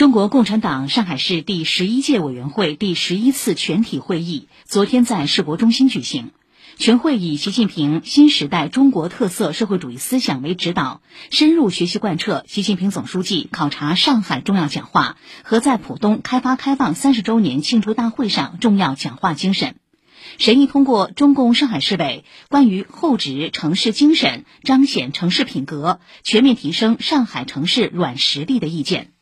中国共产党上海市第十一届委员会第十一次全体会议昨天在世博中心举行。全会以习近平新时代中国特色社会主义思想为指导，深入学习贯彻习近平总书记考察上海重要讲话和在浦东开发开放三十周年庆祝大会上重要讲话精神，审议通过中共上海市委关于厚植城市精神、彰显城市品格、全面提升上海城市软实力的意见。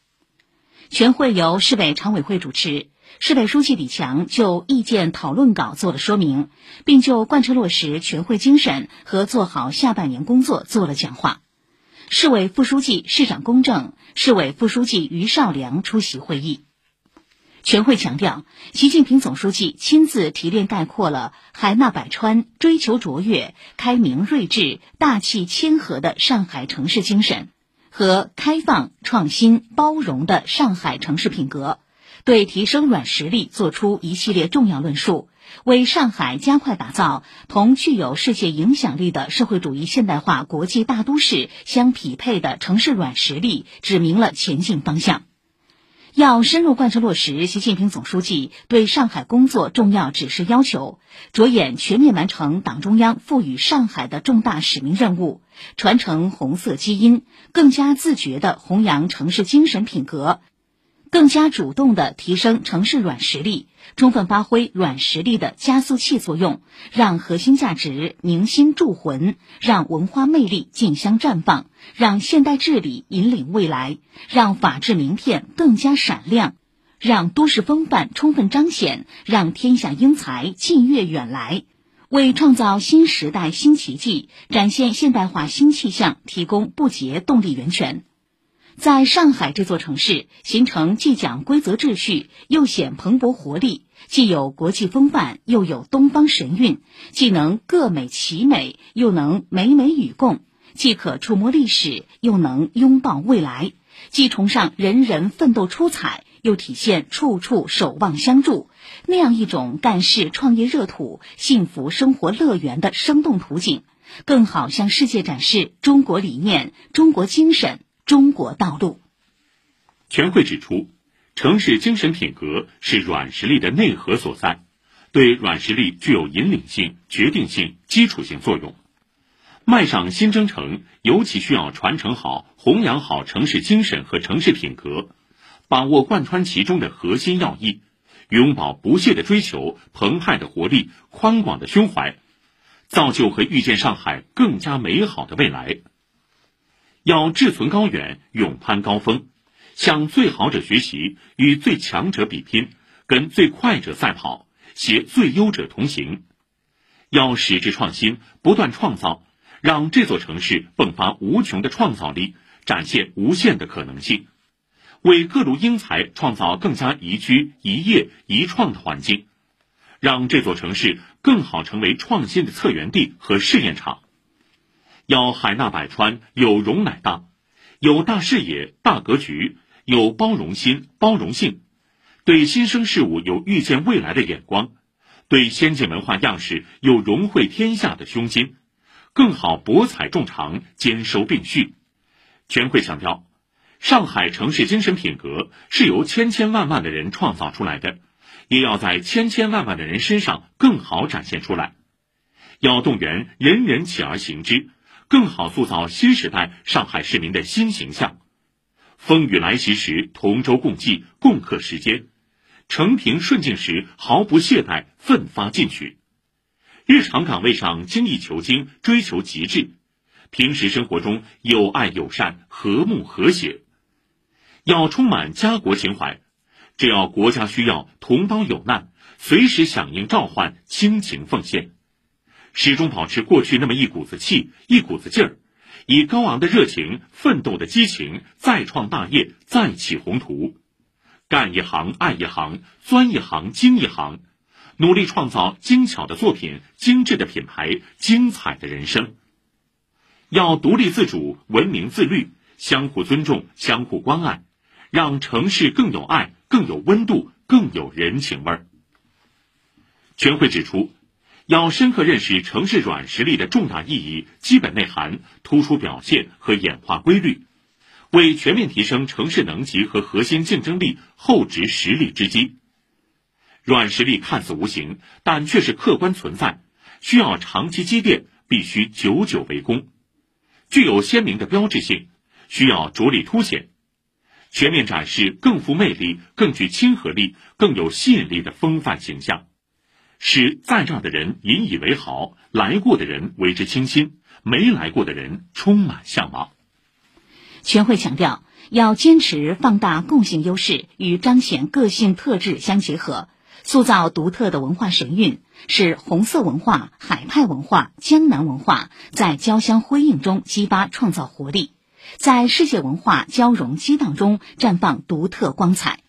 全会由市委常委会主持。市委书记李强就意见讨论稿做了说明，并就贯彻落实全会精神和做好下半年工作做了讲话。市委副书记、市长龚正、市委副书记于少良出席会议。全会强调，习近平总书记亲自提炼概括了海纳百川、追求卓越、开明睿智、大气谦和的上海城市精神和开放、创新、包容的上海城市品格。对提升软实力作出一系列重要论述，为上海加快打造同具有世界影响力的社会主义现代化国际大都市相匹配的城市软实力指明了前进方向。要深入贯彻落实习近平总书记对上海工作重要指示要求，着眼全面完成党中央赋予上海的重大使命任务，传承红色基因，更加自觉地弘扬城市精神品格。更加主动地提升城市软实力，充分发挥软实力的加速器作用，让核心价值凝心铸魂，让文化魅力竞相绽放，让现代治理引领未来，让法治名片更加闪亮，让都市风范充分彰显，让天下英才近悦远来，为创造新时代新奇迹、展现现代化新气象提供不竭动力源泉。在上海这座城市形成既讲规则秩序又显蓬勃活力，既有国际风范又有东方神韵，既能各美其美又能美美与共，既可触摸历史又能拥抱未来，既崇尚人人奋斗出彩又体现处处守望相助，那样一种干事创业热土、幸福生活乐园的生动图景，更好向世界展示中国理念、中国精神。中国道路。全会指出，城市精神品格是软实力的内核所在，对软实力具有引领性、决定性、基础性作用。迈上新征程，尤其需要传承好、弘扬好城市精神和城市品格，把握贯穿其中的核心要义，永葆不懈的追求、澎湃的活力、宽广的胸怀，造就和遇见上海更加美好的未来。要志存高远，勇攀高峰，向最好者学习，与最强者比拼，跟最快者赛跑，携最优者同行。要矢志创新，不断创造，让这座城市迸发无穷的创造力，展现无限的可能性，为各路英才创造更加宜居、宜业、宜创的环境，让这座城市更好成为创新的策源地和试验场。要海纳百川，有容乃大，有大视野、大格局，有包容心、包容性，对新生事物有预见未来的眼光，对先进文化样式有融汇天下的胸襟，更好博采众长，兼收并蓄。全会强调，上海城市精神品格是由千千万万的人创造出来的，也要在千千万万的人身上更好展现出来，要动员人人起而行之。更好塑造新时代上海市民的新形象。风雨来袭时，同舟共济，共克时艰；承平顺境时，毫不懈怠，奋发进取。日常岗位上精益求精，追求极致；平时生活中有爱友善，和睦和谐。要充满家国情怀，只要国家需要，同胞有难，随时响应召唤，倾情奉献。始终保持过去那么一股子气，一股子劲儿，以高昂的热情、奋斗的激情，再创大业，再起宏图，干一行爱一行，钻一行精一行，努力创造精巧的作品、精致的品牌、精彩的人生。要独立自主、文明自律，相互尊重、相互关爱，让城市更有爱、更有温度、更有人情味儿。全会指出。要深刻认识城市软实力的重大意义、基本内涵、突出表现和演化规律，为全面提升城市能级和核心竞争力厚植实力之基。软实力看似无形，但却是客观存在，需要长期积淀，必须久久为功，具有鲜明的标志性，需要着力凸显，全面展示更富魅力、更具亲和力、更有吸引力的风范形象，使在这儿的人引以为豪，来过的人为之倾心，没来过的人充满向往。全会强调，要坚持放大共性优势与彰显个性特质相结合。塑造独特的文化神韵，使红色文化、海派文化、江南文化在交相辉映中激发创造活力，在世界文化交融激荡中绽放独特光彩，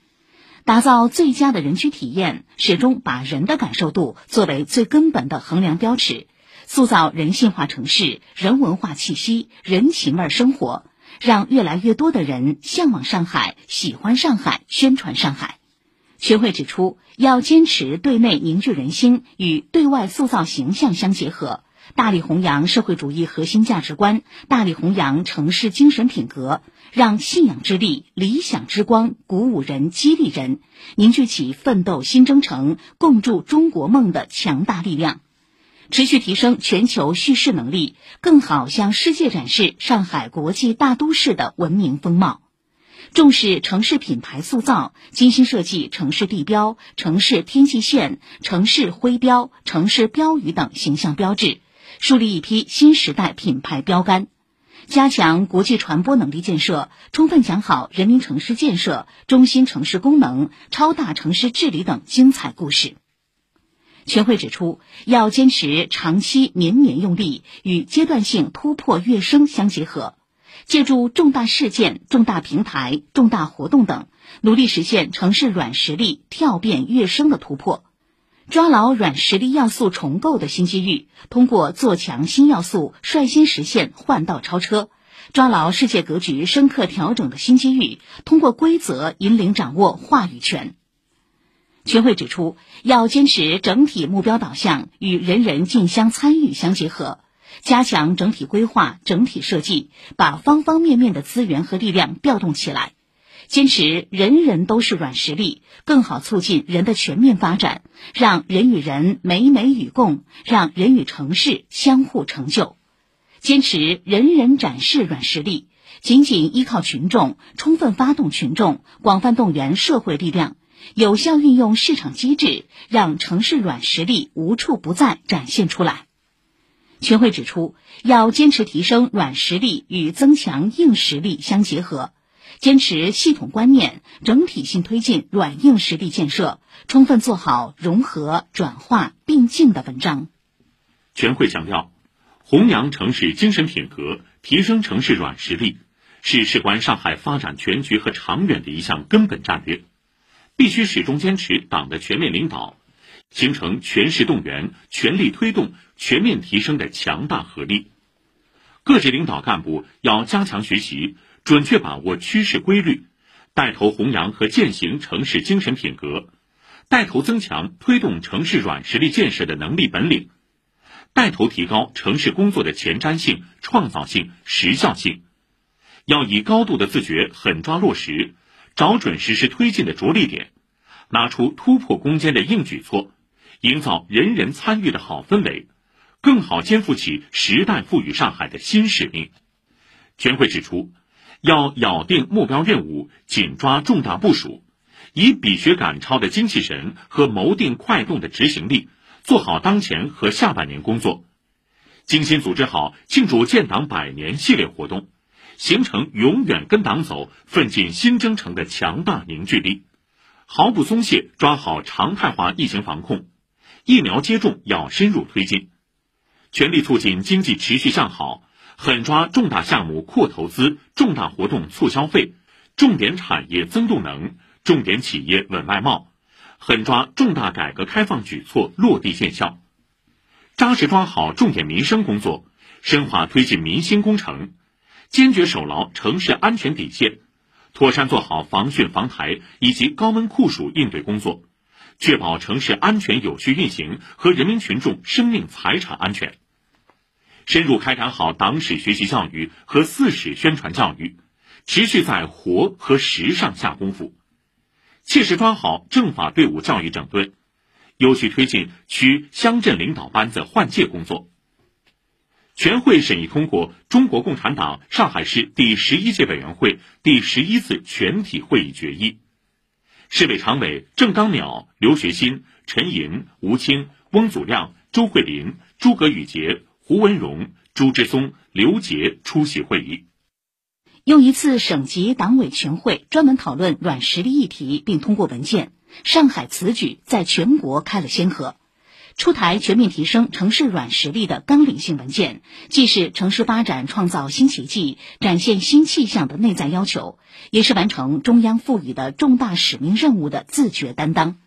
打造最佳的人居体验，始终把人的感受度作为最根本的衡量标尺，塑造人性化城市、人文化气息、人情味生活，让越来越多的人向往上海、喜欢上海、宣传上海。全会指出，要坚持对内凝聚人心与对外塑造形象相结合，大力弘扬社会主义核心价值观，大力弘扬城市精神品格，让信仰之力、理想之光鼓舞人、激励人，凝聚起奋斗新征程、共筑中国梦的强大力量，持续提升全球叙事能力，更好向世界展示上海国际大都市的文明风貌。重视城市品牌塑造，精心设计城市地标、城市天际线、城市徽标、城市标语等形象标志，树立一批新时代品牌标杆；加强国际传播能力建设，充分讲好人民城市建设、中心城市功能、超大城市治理等精彩故事。全会指出，要坚持长期绵绵用力与阶段性突破跃升相结合。借助重大事件、重大平台、重大活动等，努力实现城市软实力跳变跃升的突破，抓牢软实力要素重构的新机遇，通过做强新要素，率先实现换道超车；抓牢世界格局深刻调整的新机遇，通过规则引领掌握话语权。全会指出，要坚持整体目标导向与人人竞相参与相结合。加强整体规划、整体设计，把方方面面的资源和力量调动起来，坚持人人都是软实力，更好促进人的全面发展，让人与人美美与共，让人与城市相互成就。坚持人人展示软实力，紧紧依靠群众，充分发动群众，广泛动员社会力量，有效运用市场机制，让城市软实力无处不在展现出来。全会指出，要坚持提升软实力与增强硬实力相结合，坚持系统观念，整体性推进软硬实力建设，充分做好融合、转化并进的文章。全会强调，弘扬城市精神品格，提升城市软实力，是事关上海发展全局和长远的一项根本战略，必须始终坚持党的全面领导。形成全市动员、全力推动、全面提升的强大合力。各级领导干部要加强学习，准确把握趋势规律，带头弘扬和践行城市精神品格，带头增强推动城市软实力建设的能力本领，带头提高城市工作的前瞻性、创造性、时效性。要以高度的自觉狠抓落实，找准实施推进的着力点，拿出突破攻坚的硬举措。营造人人参与的好氛围，更好肩负起时代赋予上海的新使命。全会指出，要咬定目标任务，紧抓重大部署，以比学赶超的精气神和谋定快动的执行力，做好当前和下半年工作，精心组织好庆祝建党百年系列活动，形成永远跟党走、奋进新征程的强大凝聚力，毫不松懈抓好常态化疫情防控。疫苗接种要深入推进，全力促进经济持续向好，狠抓重大项目扩投资、重大活动促消费、重点产业增动能、重点企业稳外贸，狠抓重大改革开放举措落地见效，扎实抓好重点民生工作，深化推进民心工程，坚决守牢城市安全底线，妥善做好防汛防台以及高温酷暑应对工作。确保城市安全有序运行和人民群众生命财产安全，深入开展好党史学习教育和四史宣传教育，持续在活和实上下功夫，切实抓好政法队伍教育整顿，有序推进区乡镇领导班子换届工作。全会审议通过中国共产党上海市第十一届委员会第十一次全体会议决议，市委常委郑刚淼、刘学新、陈莹、吴清、翁祖亮、周慧玲、诸葛宇杰、胡文荣、朱志松、刘杰出席会议。又一次省级党委全会专门讨论软实力议题，并通过文件。上海此举在全国开了先河。出台全面提升城市软实力的纲领性文件，既是城市发展创造新奇迹、展现新气象的内在要求，也是完成中央赋予的重大使命任务的自觉担当。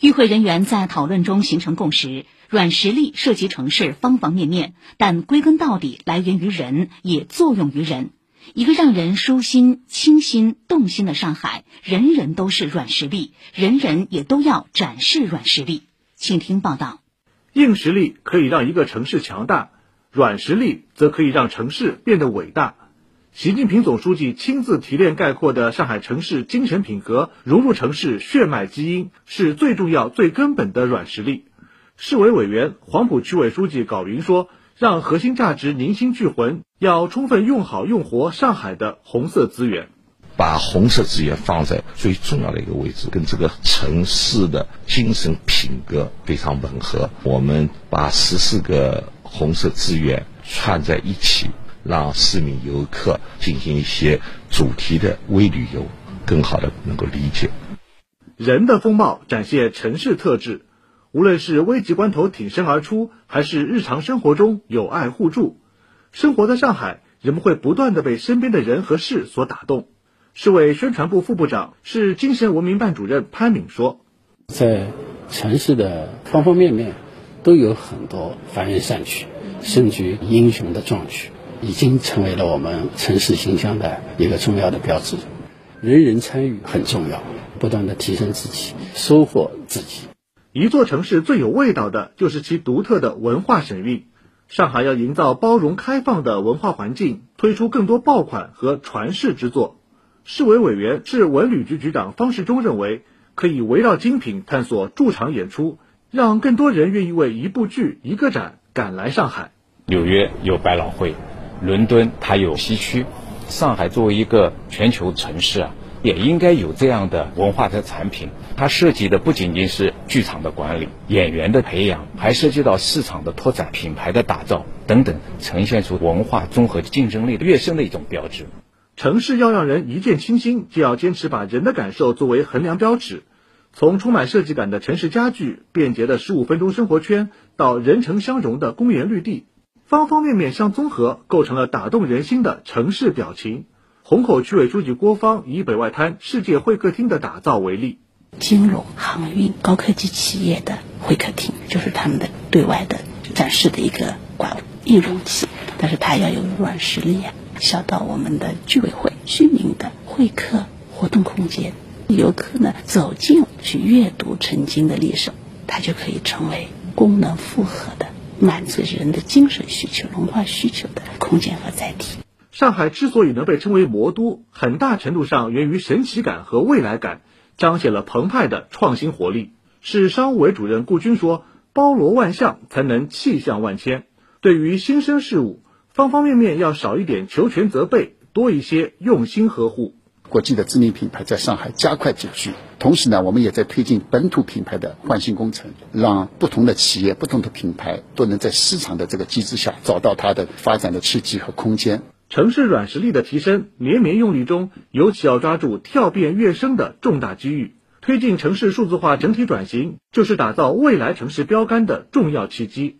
与会人员在讨论中形成共识：软实力涉及城市方方面面，但归根到底来源于人，也作用于人。一个让人舒心、清新、动心的上海，人人都是软实力，人人也都要展示软实力。请听报道。硬实力可以让一个城市强大，软实力则可以让城市变得伟大。习近平总书记亲自提炼概括的上海城市精神品格，融入城市血脉基因，是最重要、最根本的软实力。市委委员、黄埔区委书记郜云说：“让核心价值凝心聚魂，要充分用好用活上海的红色资源。”把红色资源放在最重要的一个位置，跟这个城市的精神品格非常吻合。我们把十四个红色资源串在一起，让市民游客进行一些主题的微旅游，更好的能够理解人的风貌，展现城市特质。无论是危急关头挺身而出，还是日常生活中友爱互助，生活在上海，人们会不断的被身边的人和事所打动。市委宣传部副部长、市精神文明办主任潘敏说：“在城市的方方面面，都有很多凡人善举，甚至于英雄的壮举，已经成为了我们城市形象的一个重要的标志。人人参与很重要，不断的提升自己，收获自己。一座城市最有味道的就是其独特的文化神韵。上海要营造包容开放的文化环境，推出更多爆款和传世之作。”市委委员、市文旅局局长方世忠认为，可以围绕精品探索驻场演出，让更多人愿意为一部剧、一个展赶来上海。纽约有百老汇，伦敦它有西区，上海作为一个全球城市啊，也应该有这样的文化的产品。它涉及的不仅仅是剧场的管理、演员的培养，还涉及到市场的拓展、品牌的打造等等，呈现出文化综合竞争力跃升的一种标志。城市要让人一见倾心，就要坚持把人的感受作为衡量标尺。从充满设计感的城市家具、便捷的十五分钟生活圈，到人城相融的公园绿地，方方面面相综合，构成了打动人心的城市表情。虹口区委书记郭芳以北外滩世界会客厅的打造为例，金融、航运、高科技企业的会客厅，就是他们的对外的展示的一个馆硬容器，但是它要有软实力啊。小到我们的居委会、居民的会客活动空间，游客呢走进去阅读曾经的历史，它就可以成为功能复合的、满足人的精神需求、文化需求的空间和载体。上海之所以能被称为魔都，很大程度上源于神奇感和未来感，彰显了澎湃的创新活力。市商务委主任顾军说：“包罗万象，才能气象万千。对于新生事物。”方方面面要少一点求全责备，多一些用心呵护。国际的知名品牌在上海加快集聚，同时呢，我们也在推进本土品牌的换新工程，让不同的企业、不同的品牌都能在市场的这个机制下找到它的发展的契机和空间。城市软实力的提升，绵绵用力中，尤其要抓住跳变跃升的重大机遇。推进城市数字化整体转型，就是打造未来城市标杆的重要契机。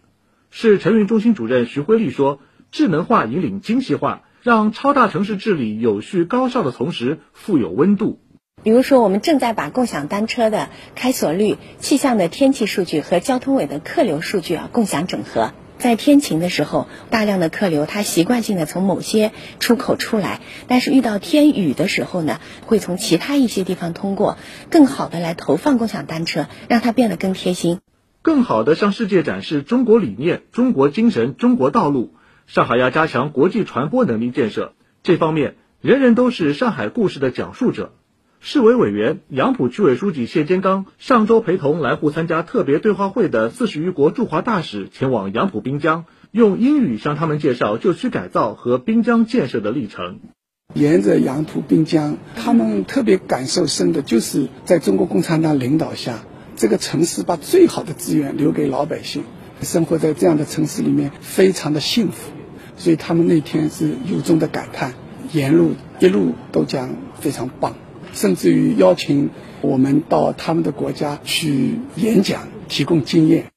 市城运中心主任徐辉丽说。智能化引领精细化，让超大城市治理有序高效的同时富有温度。比如说，我们正在把共享单车的开锁率、气象的天气数据和交通委的客流数据啊共享整合。在天晴的时候，大量的客流它习惯性的从某些出口出来，但是遇到天雨的时候呢，会从其他一些地方通过，更好的来投放共享单车，让它变得更贴心，更好的向世界展示中国理念、中国精神、中国道路。上海要加强国际传播能力建设，这方面人人都是上海故事的讲述者。市委委员、杨浦区委书记谢坚刚上周陪同来沪参加特别对话会的四十余国驻华大使前往杨浦滨江，用英语向他们介绍旧区改造和滨江建设的历程。沿着杨浦滨江，他们特别感受深的就是在中国共产党领导下，这个城市把最好的资源留给老百姓，生活在这样的城市里面非常的幸福，所以他们那天是由衷的感叹，沿路一路都讲非常棒。甚至于邀请我们到他们的国家去演讲，提供经验。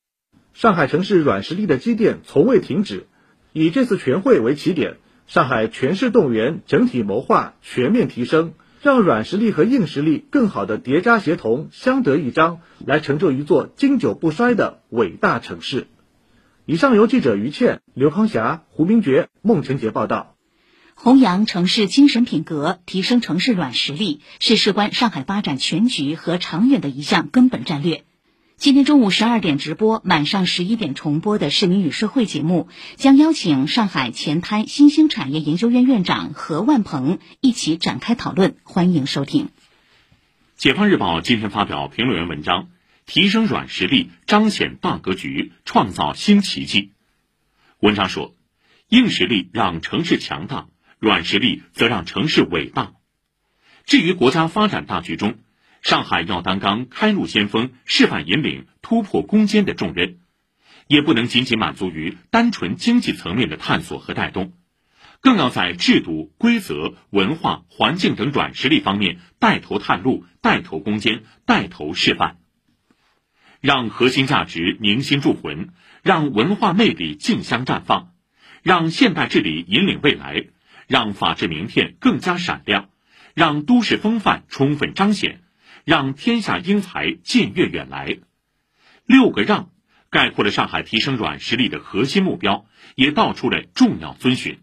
上海城市软实力的积淀从未停止，以这次全会为起点，上海全市动员、整体谋划、全面提升，让软实力和硬实力更好的叠加协同，相得益彰，来成就一座经久不衰的伟大城市。以上由记者于倩、刘康霞、胡明觉、孟晨杰报道。弘扬城市精神品格，提升城市软实力，是事关上海发展全局和长远的一项根本战略。今天中午十二点直播，晚上十一点重播的《市民与社会》节目，将邀请上海前滩新兴产业研究院院长何万鹏一起展开讨论，欢迎收听。解放日报今天发表评论员文章：提升软实力，彰显大格局，创造新奇迹。文章说，硬实力让城市强大。软实力则让城市伟大。至于国家发展大局中，上海要担纲开路先锋、示范引领、突破攻坚的重任，也不能仅仅满足于单纯经济层面的探索和带动，更要在制度、规则、文化、环境等软实力方面带头探路、带头攻坚、带头示范，让核心价值凝心铸魂，让文化魅力竞相绽放，让现代治理引领未来。让法治名片更加闪亮，让都市风范充分彰显，让天下英才近悦远来。六个让概括了上海提升软实力的核心目标，也道出了重要遵循。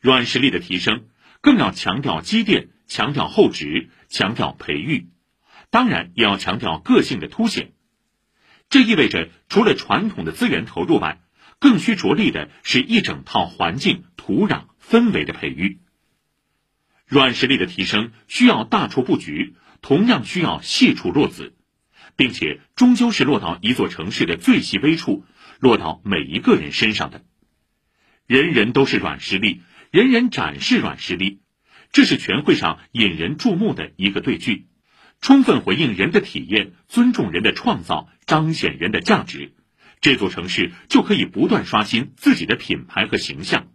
软实力的提升，更要强调积淀，强调厚植，强调培育，当然也要强调个性的凸显。这意味着，除了传统的资源投入外，更需着力的是一整套环境、土壤。氛围的培育，软实力的提升需要大处布局，同样需要细处落子，并且终究是落到一座城市的最细微处，落到每一个人身上的。人人都是软实力，人人展示软实力，这是全会上引人注目的一个对句，充分回应人的体验，尊重人的创造，彰显人的价值，这座城市就可以不断刷新自己的品牌和形象。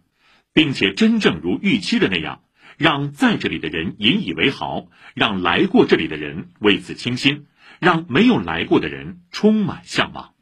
并且真正如预期的那样，让在这里的人引以为豪，让来过这里的人为此倾心，让没有来过的人充满向往。